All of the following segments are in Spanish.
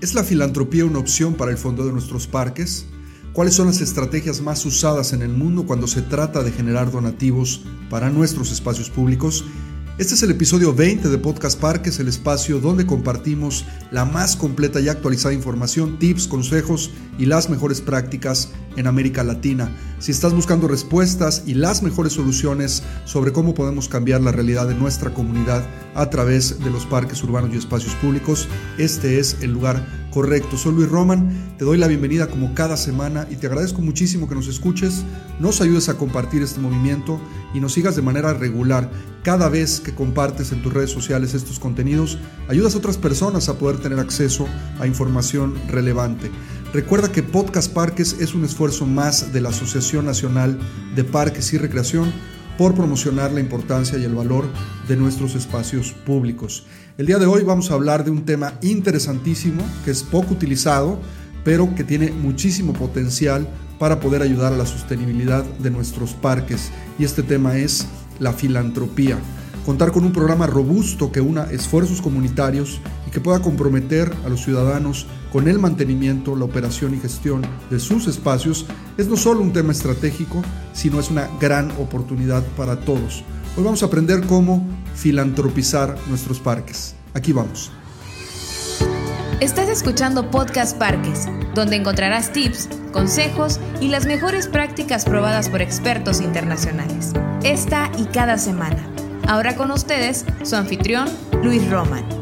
¿Es la filantropía una opción para el fondo de nuestros parques? ¿Cuáles son las estrategias más usadas en el mundo cuando se trata de generar donativos para nuestros espacios públicos? Este es el episodio 20 de Podcast Parques, el espacio donde compartimos la más completa y actualizada información, tips, consejos y las mejores prácticas en América Latina. Si estás buscando respuestas y las mejores soluciones sobre cómo podemos cambiar la realidad de nuestra comunidad a través de los parques urbanos y espacios públicos, este es el lugar correcto. Soy Luis Roman, te doy la bienvenida como cada semana y te agradezco muchísimo que nos escuches, nos ayudes a compartir este movimiento y nos sigas de manera regular. Cada vez que compartes en tus redes sociales estos contenidos, ayudas a otras personas a poder tener acceso a información relevante. Recuerda que Podcast Parques es un esfuerzo más de la Asociación Nacional de Parques y Recreación por promocionar la importancia y el valor de nuestros espacios públicos. El día de hoy vamos a hablar de un tema interesantísimo que es poco utilizado, pero que tiene muchísimo potencial para poder ayudar a la sostenibilidad de nuestros parques. Y este tema es la filantropía. Contar con un programa robusto que una esfuerzos comunitarios y que pueda comprometer a los ciudadanos con el mantenimiento, la operación y gestión de sus espacios es no solo un tema estratégico, sino es una gran oportunidad para todos. Hoy vamos a aprender cómo filantropizar nuestros parques. Aquí vamos. Estás escuchando Podcast Parques, donde encontrarás tips, consejos y las mejores prácticas probadas por expertos internacionales. Esta y cada semana. Ahora con ustedes, su anfitrión, Luis Roman.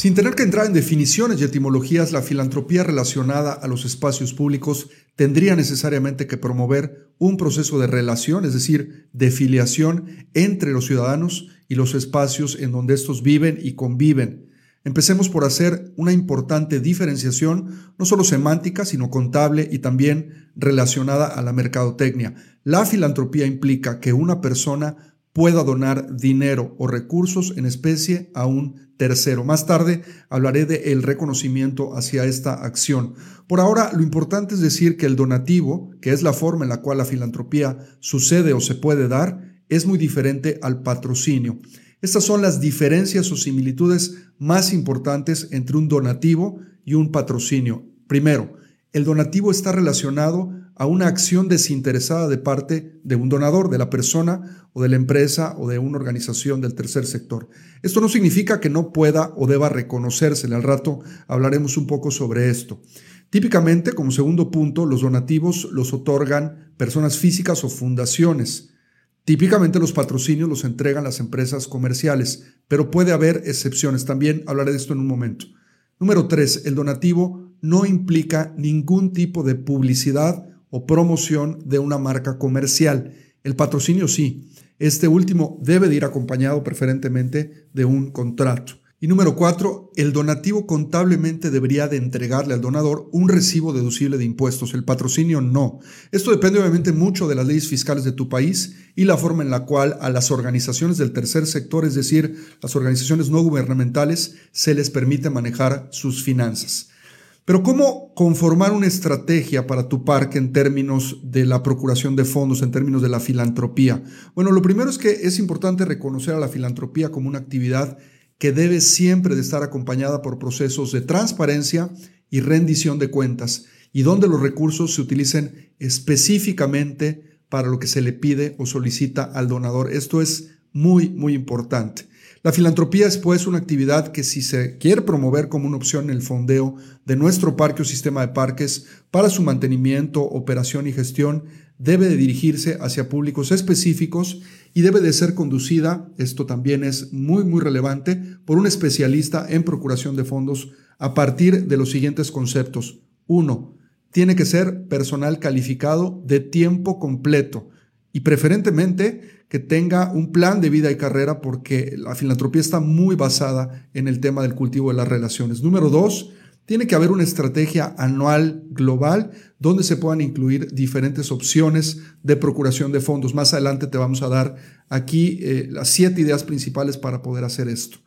Sin tener que entrar en definiciones y etimologías, la filantropía relacionada a los espacios públicos tendría necesariamente que promover un proceso de relación, es decir, de filiación entre los ciudadanos y los espacios en donde estos viven y conviven. Empecemos por hacer una importante diferenciación, no solo semántica, sino contable y también relacionada a la mercadotecnia. La filantropía implica que una persona pueda donar dinero o recursos en especie a un tercero. Más tarde hablaré de el reconocimiento hacia esta acción. Por ahora, lo importante es decir que el donativo, que es la forma en la cual la filantropía sucede o se puede dar, es muy diferente al patrocinio. Estas son las diferencias o similitudes más importantes entre un donativo y un patrocinio. Primero, el donativo está relacionado a una acción desinteresada de parte de un donador, de la persona o de la empresa o de una organización del tercer sector. Esto no significa que no pueda o deba reconocérsele. Al rato hablaremos un poco sobre esto. Típicamente, como segundo punto, los donativos los otorgan personas físicas o fundaciones. Típicamente los patrocinios los entregan las empresas comerciales, pero puede haber excepciones. También hablaré de esto en un momento. Número tres, el donativo no implica ningún tipo de publicidad o promoción de una marca comercial. El patrocinio sí. Este último debe de ir acompañado preferentemente de un contrato. Y número cuatro, el donativo contablemente debería de entregarle al donador un recibo deducible de impuestos, el patrocinio no. Esto depende obviamente mucho de las leyes fiscales de tu país y la forma en la cual a las organizaciones del tercer sector, es decir, las organizaciones no gubernamentales, se les permite manejar sus finanzas. Pero ¿cómo conformar una estrategia para tu parque en términos de la procuración de fondos, en términos de la filantropía? Bueno, lo primero es que es importante reconocer a la filantropía como una actividad que debe siempre de estar acompañada por procesos de transparencia y rendición de cuentas, y donde los recursos se utilicen específicamente para lo que se le pide o solicita al donador. Esto es muy, muy importante. La filantropía es pues una actividad que si se quiere promover como una opción en el fondeo de nuestro parque o sistema de parques para su mantenimiento, operación y gestión, debe de dirigirse hacia públicos específicos y debe de ser conducida, esto también es muy muy relevante, por un especialista en procuración de fondos a partir de los siguientes conceptos. Uno, tiene que ser personal calificado de tiempo completo y preferentemente que tenga un plan de vida y carrera porque la filantropía está muy basada en el tema del cultivo de las relaciones. Número dos, tiene que haber una estrategia anual global donde se puedan incluir diferentes opciones de procuración de fondos. Más adelante te vamos a dar aquí eh, las siete ideas principales para poder hacer esto.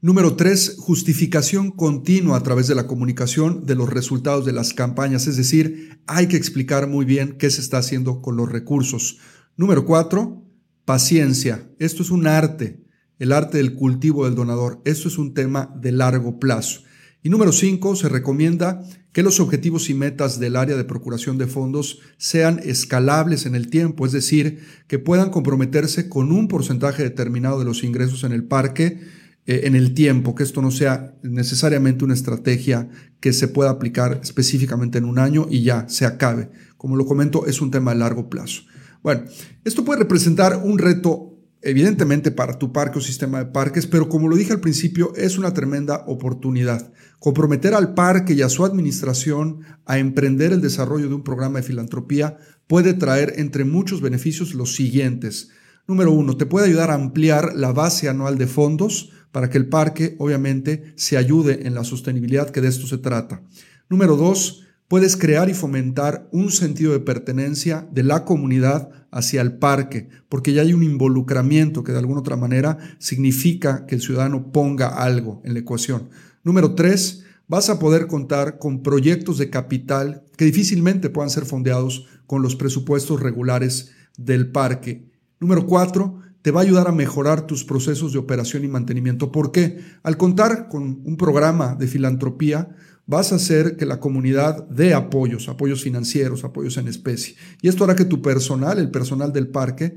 Número tres, justificación continua a través de la comunicación de los resultados de las campañas, es decir, hay que explicar muy bien qué se está haciendo con los recursos. Número cuatro, Paciencia. Esto es un arte. el arte del cultivo del donador. Esto es un tema de largo plazo. Y número cinco, se recomienda que los objetivos y metas del área de procuración de fondos sean escalables en el tiempo, es decir, que puedan comprometerse con un porcentaje determinado de los ingresos en el parque eh, en el tiempo, que esto no sea necesariamente una estrategia que se pueda aplicar específicamente en un año y ya se acabe. Como lo comento, es un tema de largo plazo. Bueno, esto puede representar un reto evidentemente para tu parque o sistema de parques, pero como lo dije al principio, es una tremenda oportunidad. Comprometer al parque y a su administración a emprender el desarrollo de un programa de filantropía puede traer entre muchos beneficios los siguientes. Número uno, te puede ayudar a ampliar la base anual de fondos para que el parque obviamente se ayude en la sostenibilidad que de esto se trata. Número dos, puedes crear y fomentar un sentido de pertenencia de la comunidad hacia el parque, porque ya hay un involucramiento que de alguna otra manera significa que el ciudadano ponga algo en la ecuación. Número tres, vas a poder contar con proyectos de capital que difícilmente puedan ser fondeados con los presupuestos regulares del parque. Número cuatro, te va a ayudar a mejorar tus procesos de operación y mantenimiento. ¿Por qué? Al contar con un programa de filantropía, vas a hacer que la comunidad dé apoyos, apoyos financieros, apoyos en especie. Y esto hará que tu personal, el personal del parque,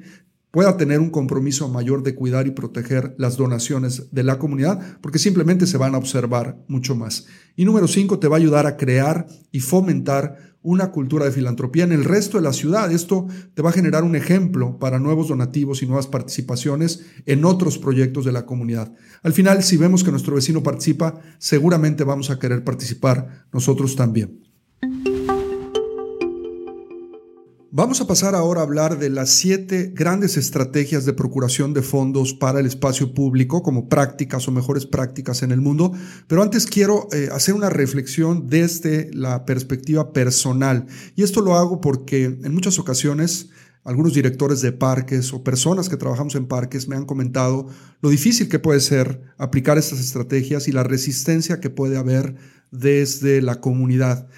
pueda tener un compromiso mayor de cuidar y proteger las donaciones de la comunidad, porque simplemente se van a observar mucho más. Y número cinco, te va a ayudar a crear y fomentar una cultura de filantropía en el resto de la ciudad. Esto te va a generar un ejemplo para nuevos donativos y nuevas participaciones en otros proyectos de la comunidad. Al final, si vemos que nuestro vecino participa, seguramente vamos a querer participar nosotros también. Vamos a pasar ahora a hablar de las siete grandes estrategias de procuración de fondos para el espacio público como prácticas o mejores prácticas en el mundo, pero antes quiero eh, hacer una reflexión desde la perspectiva personal y esto lo hago porque en muchas ocasiones algunos directores de parques o personas que trabajamos en parques me han comentado lo difícil que puede ser aplicar estas estrategias y la resistencia que puede haber desde la comunidad.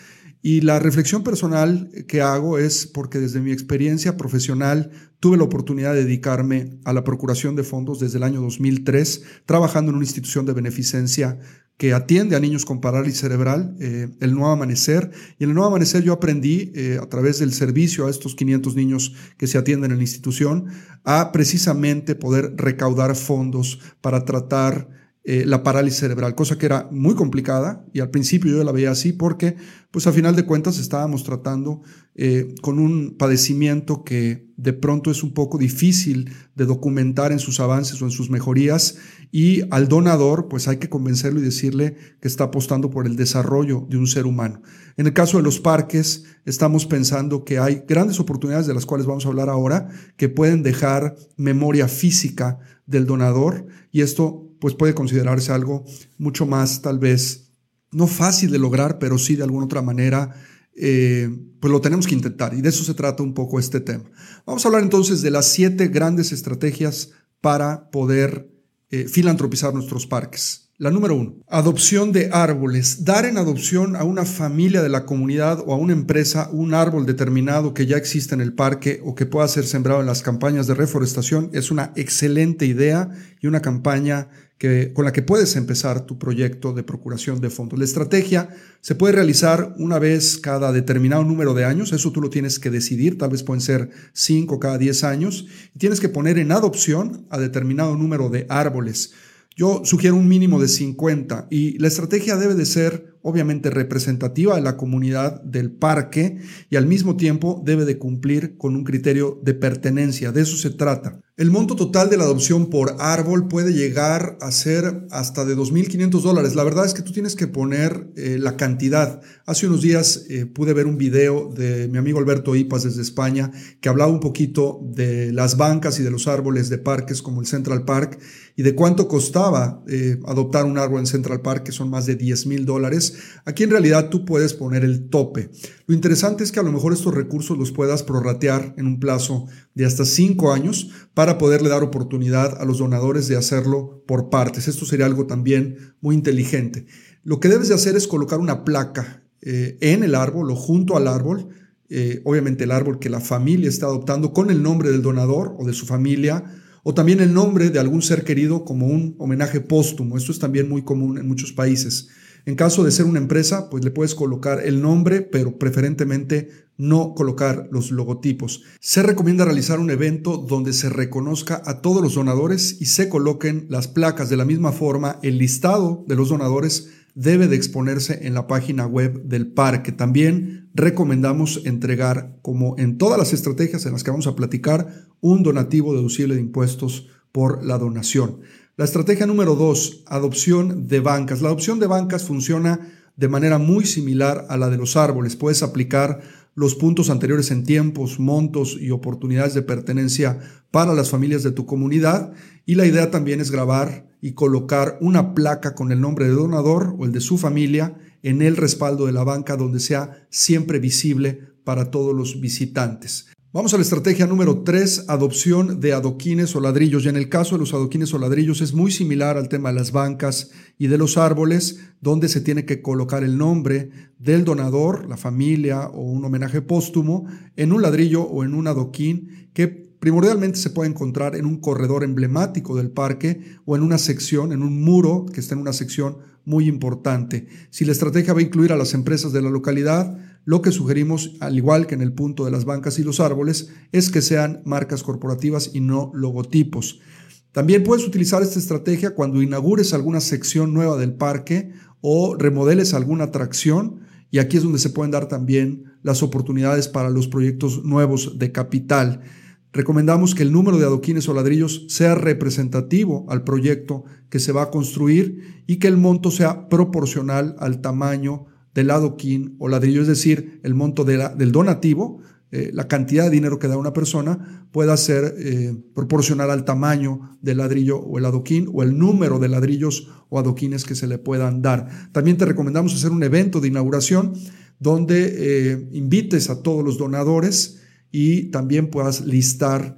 Y la reflexión personal que hago es porque desde mi experiencia profesional tuve la oportunidad de dedicarme a la procuración de fondos desde el año 2003, trabajando en una institución de beneficencia que atiende a niños con parálisis cerebral, eh, el Nuevo Amanecer. Y en el Nuevo Amanecer yo aprendí, eh, a través del servicio a estos 500 niños que se atienden en la institución, a precisamente poder recaudar fondos para tratar eh, la parálisis cerebral, cosa que era muy complicada y al principio yo la veía así porque, pues a final de cuentas estábamos tratando eh, con un padecimiento que de pronto es un poco difícil de documentar en sus avances o en sus mejorías y al donador pues hay que convencerlo y decirle que está apostando por el desarrollo de un ser humano. En el caso de los parques estamos pensando que hay grandes oportunidades de las cuales vamos a hablar ahora que pueden dejar memoria física del donador y esto pues puede considerarse algo mucho más tal vez no fácil de lograr, pero sí de alguna otra manera, eh, pues lo tenemos que intentar y de eso se trata un poco este tema. Vamos a hablar entonces de las siete grandes estrategias para poder eh, filantropizar nuestros parques. La número uno, adopción de árboles. Dar en adopción a una familia de la comunidad o a una empresa un árbol determinado que ya existe en el parque o que pueda ser sembrado en las campañas de reforestación es una excelente idea y una campaña que, con la que puedes empezar tu proyecto de procuración de fondos. La estrategia se puede realizar una vez cada determinado número de años, eso tú lo tienes que decidir, tal vez pueden ser cinco cada diez años, y tienes que poner en adopción a determinado número de árboles. Yo sugiero un mínimo de 50 y la estrategia debe de ser obviamente representativa de la comunidad del parque y al mismo tiempo debe de cumplir con un criterio de pertenencia. De eso se trata. El monto total de la adopción por árbol puede llegar a ser hasta de 2.500 dólares. La verdad es que tú tienes que poner eh, la cantidad. Hace unos días eh, pude ver un video de mi amigo Alberto Ipas desde España que hablaba un poquito de las bancas y de los árboles de parques como el Central Park y de cuánto costaba eh, adoptar un árbol en Central Park, que son más de 10 mil dólares. Aquí en realidad tú puedes poner el tope. Lo interesante es que a lo mejor estos recursos los puedas prorratear en un plazo de hasta 5 años para poderle dar oportunidad a los donadores de hacerlo por partes. Esto sería algo también muy inteligente. Lo que debes de hacer es colocar una placa eh, en el árbol o junto al árbol, eh, obviamente el árbol que la familia está adoptando con el nombre del donador o de su familia, O también el nombre de algún ser querido como un homenaje póstumo. Esto es también muy común en muchos países. En caso de ser una empresa, pues le puedes colocar el nombre, pero preferentemente no colocar los logotipos. Se recomienda realizar un evento donde se reconozca a todos los donadores y se coloquen las placas. De la misma forma, el listado de los donadores debe de exponerse en la página web del parque. También recomendamos entregar, como en todas las estrategias en las que vamos a platicar, un donativo deducible de impuestos por la donación. La estrategia número dos, adopción de bancas. La adopción de bancas funciona de manera muy similar a la de los árboles. Puedes aplicar los puntos anteriores en tiempos, montos y oportunidades de pertenencia para las familias de tu comunidad. Y la idea también es grabar y colocar una placa con el nombre de donador o el de su familia en el respaldo de la banca donde sea siempre visible para todos los visitantes. Vamos a la estrategia número 3, adopción de adoquines o ladrillos. Y en el caso de los adoquines o ladrillos es muy similar al tema de las bancas y de los árboles, donde se tiene que colocar el nombre del donador, la familia o un homenaje póstumo en un ladrillo o en un adoquín que primordialmente se puede encontrar en un corredor emblemático del parque o en una sección, en un muro que está en una sección muy importante. Si la estrategia va a incluir a las empresas de la localidad, lo que sugerimos, al igual que en el punto de las bancas y los árboles, es que sean marcas corporativas y no logotipos. También puedes utilizar esta estrategia cuando inaugures alguna sección nueva del parque o remodeles alguna atracción y aquí es donde se pueden dar también las oportunidades para los proyectos nuevos de capital. Recomendamos que el número de adoquines o ladrillos sea representativo al proyecto que se va a construir y que el monto sea proporcional al tamaño del adoquín o ladrillo, es decir, el monto del donativo, eh, la cantidad de dinero que da una persona pueda ser eh, proporcional al tamaño del ladrillo o el adoquín o el número de ladrillos o adoquines que se le puedan dar. También te recomendamos hacer un evento de inauguración donde eh, invites a todos los donadores y también puedas listar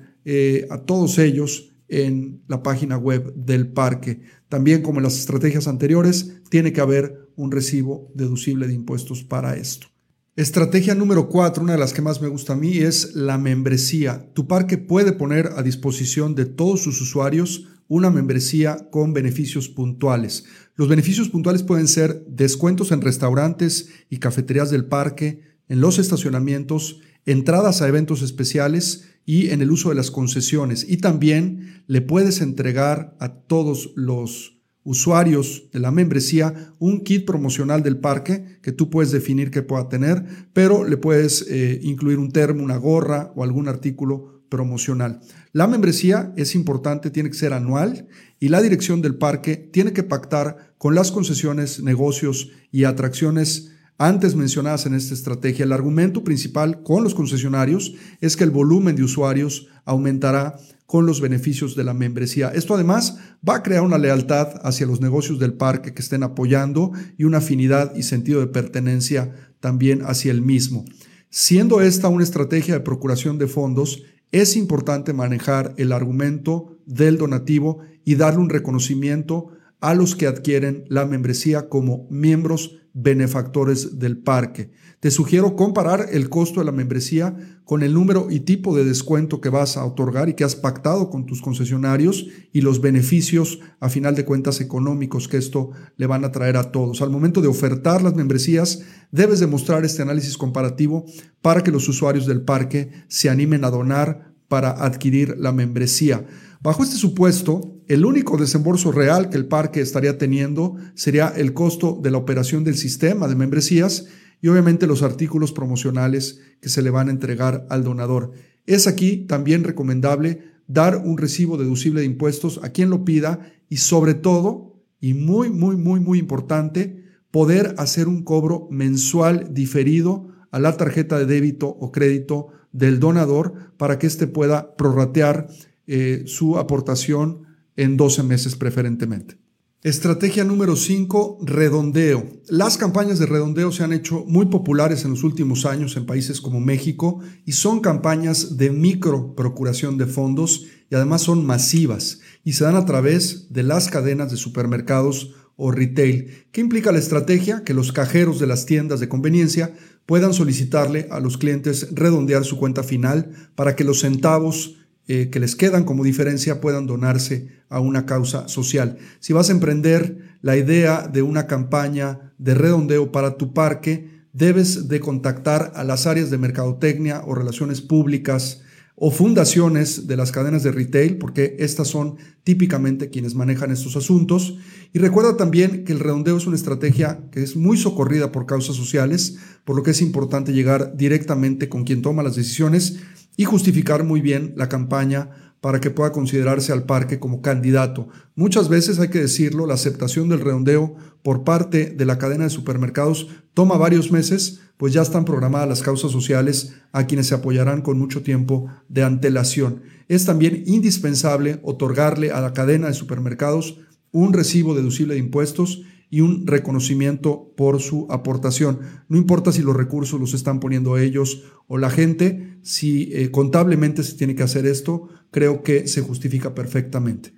a todos ellos en la página web del parque. También como en las estrategias anteriores, tiene que haber un recibo deducible de impuestos para esto. Estrategia número cuatro, una de las que más me gusta a mí, es la membresía. Tu parque puede poner a disposición de todos sus usuarios una membresía con beneficios puntuales. Los beneficios puntuales pueden ser descuentos en restaurantes y cafeterías del parque, en los estacionamientos, entradas a eventos especiales y en el uso de las concesiones. Y también le puedes entregar a todos los usuarios de la membresía un kit promocional del parque que tú puedes definir que pueda tener, pero le puedes eh, incluir un termo, una gorra o algún artículo promocional. La membresía es importante, tiene que ser anual y la dirección del parque tiene que pactar con las concesiones, negocios y atracciones antes mencionadas en esta estrategia. El argumento principal con los concesionarios es que el volumen de usuarios aumentará con los beneficios de la membresía. Esto además va a crear una lealtad hacia los negocios del parque que estén apoyando y una afinidad y sentido de pertenencia también hacia el mismo. Siendo esta una estrategia de procuración de fondos, es importante manejar el argumento del donativo y darle un reconocimiento a los que adquieren la membresía como miembros benefactores del parque. Te sugiero comparar el costo de la membresía con el número y tipo de descuento que vas a otorgar y que has pactado con tus concesionarios y los beneficios a final de cuentas económicos que esto le van a traer a todos. Al momento de ofertar las membresías, debes demostrar este análisis comparativo para que los usuarios del parque se animen a donar para adquirir la membresía. Bajo este supuesto, el único desembolso real que el parque estaría teniendo sería el costo de la operación del sistema de membresías y obviamente los artículos promocionales que se le van a entregar al donador. Es aquí también recomendable dar un recibo deducible de impuestos a quien lo pida y sobre todo, y muy, muy, muy, muy importante, poder hacer un cobro mensual diferido a la tarjeta de débito o crédito del donador para que éste pueda prorratear eh, su aportación en 12 meses preferentemente. Estrategia número 5, redondeo. Las campañas de redondeo se han hecho muy populares en los últimos años en países como México y son campañas de micro procuración de fondos y además son masivas y se dan a través de las cadenas de supermercados o retail. ¿Qué implica la estrategia? Que los cajeros de las tiendas de conveniencia puedan solicitarle a los clientes redondear su cuenta final para que los centavos eh, que les quedan como diferencia puedan donarse a una causa social. Si vas a emprender la idea de una campaña de redondeo para tu parque, debes de contactar a las áreas de mercadotecnia o relaciones públicas o fundaciones de las cadenas de retail, porque estas son típicamente quienes manejan estos asuntos. Y recuerda también que el redondeo es una estrategia que es muy socorrida por causas sociales, por lo que es importante llegar directamente con quien toma las decisiones y justificar muy bien la campaña para que pueda considerarse al parque como candidato. Muchas veces, hay que decirlo, la aceptación del redondeo por parte de la cadena de supermercados toma varios meses, pues ya están programadas las causas sociales a quienes se apoyarán con mucho tiempo de antelación. Es también indispensable otorgarle a la cadena de supermercados un recibo deducible de impuestos y un reconocimiento por su aportación. No importa si los recursos los están poniendo ellos o la gente, si eh, contablemente se tiene que hacer esto, creo que se justifica perfectamente.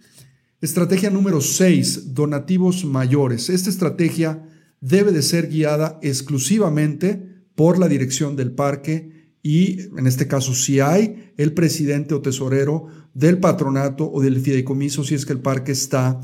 Estrategia número 6, donativos mayores. Esta estrategia debe de ser guiada exclusivamente por la dirección del parque y, en este caso, si hay el presidente o tesorero del patronato o del fideicomiso, si es que el parque está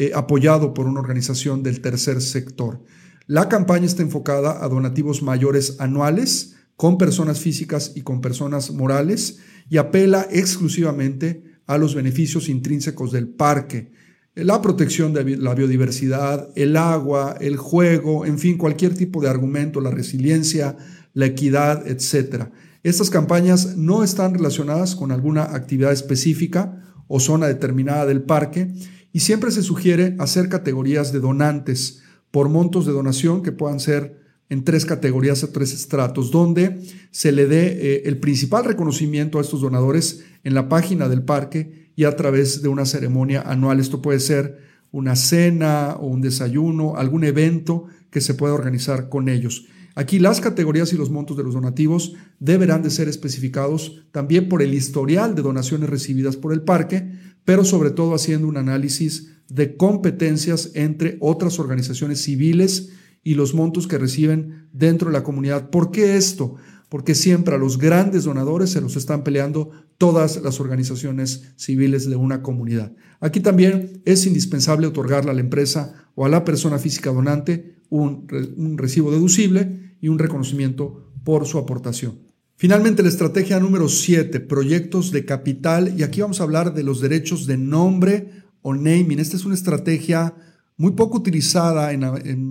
eh, apoyado por una organización del tercer sector. La campaña está enfocada a donativos mayores anuales con personas físicas y con personas morales y apela exclusivamente a los beneficios intrínsecos del parque, la protección de la biodiversidad, el agua, el juego, en fin, cualquier tipo de argumento, la resiliencia, la equidad, etc. Estas campañas no están relacionadas con alguna actividad específica o zona determinada del parque y siempre se sugiere hacer categorías de donantes por montos de donación que puedan ser en tres categorías o tres estratos, donde se le dé eh, el principal reconocimiento a estos donadores en la página del parque y a través de una ceremonia anual. Esto puede ser una cena o un desayuno, algún evento que se pueda organizar con ellos. Aquí las categorías y los montos de los donativos deberán de ser especificados también por el historial de donaciones recibidas por el parque, pero sobre todo haciendo un análisis de competencias entre otras organizaciones civiles y los montos que reciben dentro de la comunidad. ¿Por qué esto? Porque siempre a los grandes donadores se los están peleando todas las organizaciones civiles de una comunidad. Aquí también es indispensable otorgarle a la empresa o a la persona física donante un, un recibo deducible y un reconocimiento por su aportación. Finalmente, la estrategia número 7, proyectos de capital. Y aquí vamos a hablar de los derechos de nombre o naming. Esta es una estrategia muy poco utilizada en,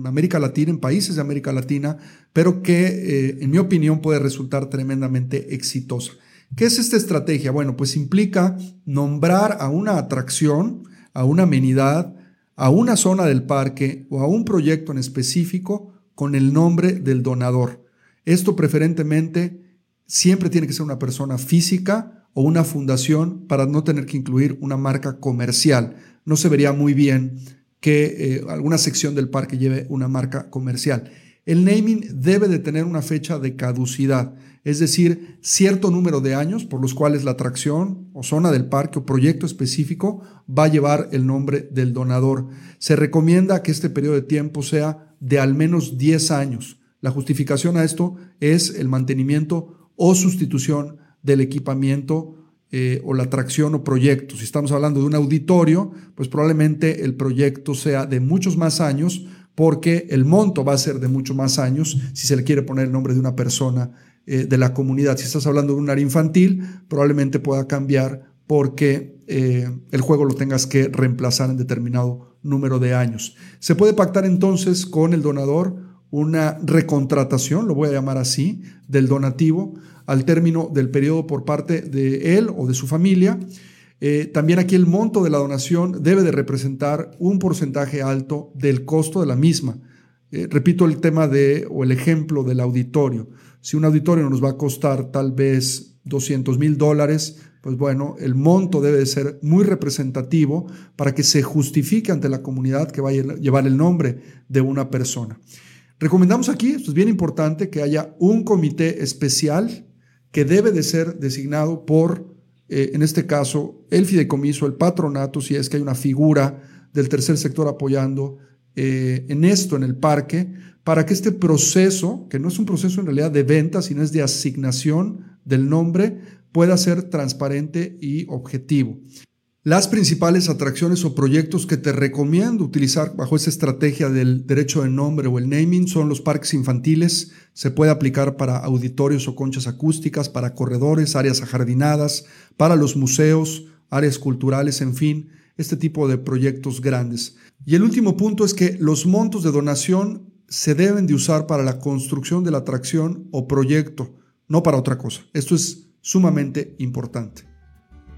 América Latina, en países de América Latina, pero que, eh, en mi opinión, puede resultar tremendamente exitosa. ¿Qué es esta estrategia? Bueno, pues implica nombrar a una atracción, a una amenidad, a una zona del parque o a un proyecto en específico con el nombre del donador. Esto preferentemente siempre tiene que ser una persona física o una fundación para no tener que incluir una marca comercial. No se vería muy bien que eh, alguna sección del parque lleve una marca comercial. El naming debe de tener una fecha de caducidad, es decir, cierto número de años por los cuales la atracción o zona del parque o proyecto específico va a llevar el nombre del donador. Se recomienda que este periodo de tiempo sea de al menos 10 años. La justificación a esto es el mantenimiento o sustitución del equipamiento eh, o la atracción o proyecto. Si estamos hablando de un auditorio, pues probablemente el proyecto sea de muchos más años porque el monto va a ser de muchos más años si se le quiere poner el nombre de una persona eh, de la comunidad. Si estás hablando de un área infantil, probablemente pueda cambiar porque eh, el juego lo tengas que reemplazar en determinado número de años. Se puede pactar entonces con el donador una recontratación, lo voy a llamar así, del donativo al término del periodo por parte de él o de su familia. Eh, también aquí el monto de la donación debe de representar un porcentaje alto del costo de la misma. Eh, repito el tema de o el ejemplo del auditorio. Si un auditorio nos va a costar tal vez 200 mil dólares, pues bueno, el monto debe de ser muy representativo para que se justifique ante la comunidad que vaya a llevar el nombre de una persona. Recomendamos aquí, esto es bien importante, que haya un comité especial que debe de ser designado por, eh, en este caso, el fideicomiso, el patronato, si es que hay una figura del tercer sector apoyando eh, en esto, en el parque, para que este proceso, que no es un proceso en realidad de venta, sino es de asignación del nombre, pueda ser transparente y objetivo. Las principales atracciones o proyectos que te recomiendo utilizar bajo esta estrategia del derecho de nombre o el naming son los parques infantiles. Se puede aplicar para auditorios o conchas acústicas, para corredores, áreas ajardinadas, para los museos, áreas culturales, en fin, este tipo de proyectos grandes. Y el último punto es que los montos de donación se deben de usar para la construcción de la atracción o proyecto, no para otra cosa. Esto es sumamente importante.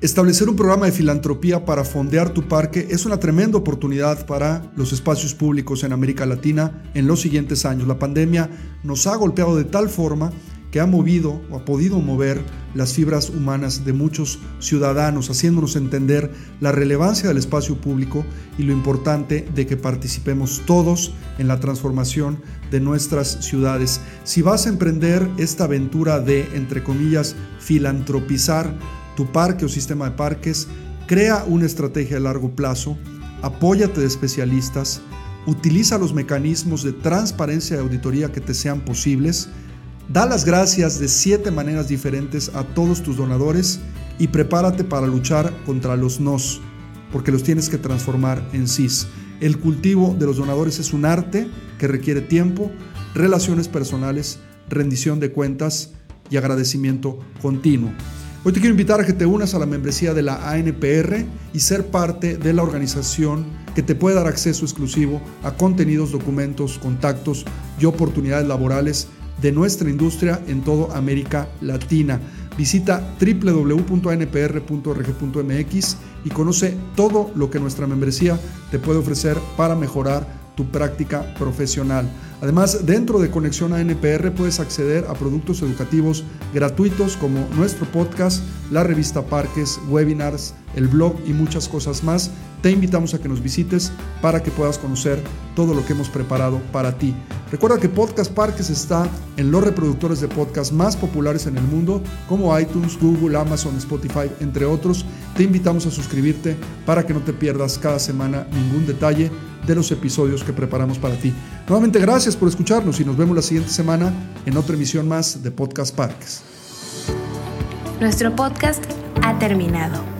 Establecer un programa de filantropía para fondear tu parque es una tremenda oportunidad para los espacios públicos en América Latina en los siguientes años. La pandemia nos ha golpeado de tal forma que ha movido o ha podido mover las fibras humanas de muchos ciudadanos, haciéndonos entender la relevancia del espacio público y lo importante de que participemos todos en la transformación de nuestras ciudades. Si vas a emprender esta aventura de, entre comillas, filantropizar tu parque o sistema de parques, crea una estrategia a largo plazo, apóyate de especialistas, utiliza los mecanismos de transparencia y auditoría que te sean posibles, da las gracias de siete maneras diferentes a todos tus donadores y prepárate para luchar contra los nos, porque los tienes que transformar en sis. El cultivo de los donadores es un arte que requiere tiempo, relaciones personales, rendición de cuentas y agradecimiento continuo. Hoy te quiero invitar a que te unas a la membresía de la ANPR y ser parte de la organización que te puede dar acceso exclusivo a contenidos, documentos, contactos y oportunidades laborales de nuestra industria en toda América Latina. Visita www.anpr.org.mx y conoce todo lo que nuestra membresía te puede ofrecer para mejorar tu práctica profesional. Además, dentro de Conexión a NPR puedes acceder a productos educativos gratuitos como nuestro podcast, la revista Parques, webinars, el blog y muchas cosas más. Te invitamos a que nos visites para que puedas conocer todo lo que hemos preparado para ti. Recuerda que Podcast Parques está en los reproductores de podcast más populares en el mundo, como iTunes, Google, Amazon, Spotify, entre otros. Te invitamos a suscribirte para que no te pierdas cada semana ningún detalle de los episodios que preparamos para ti. Nuevamente gracias por escucharnos y nos vemos la siguiente semana en otra emisión más de Podcast Parques. Nuestro podcast ha terminado.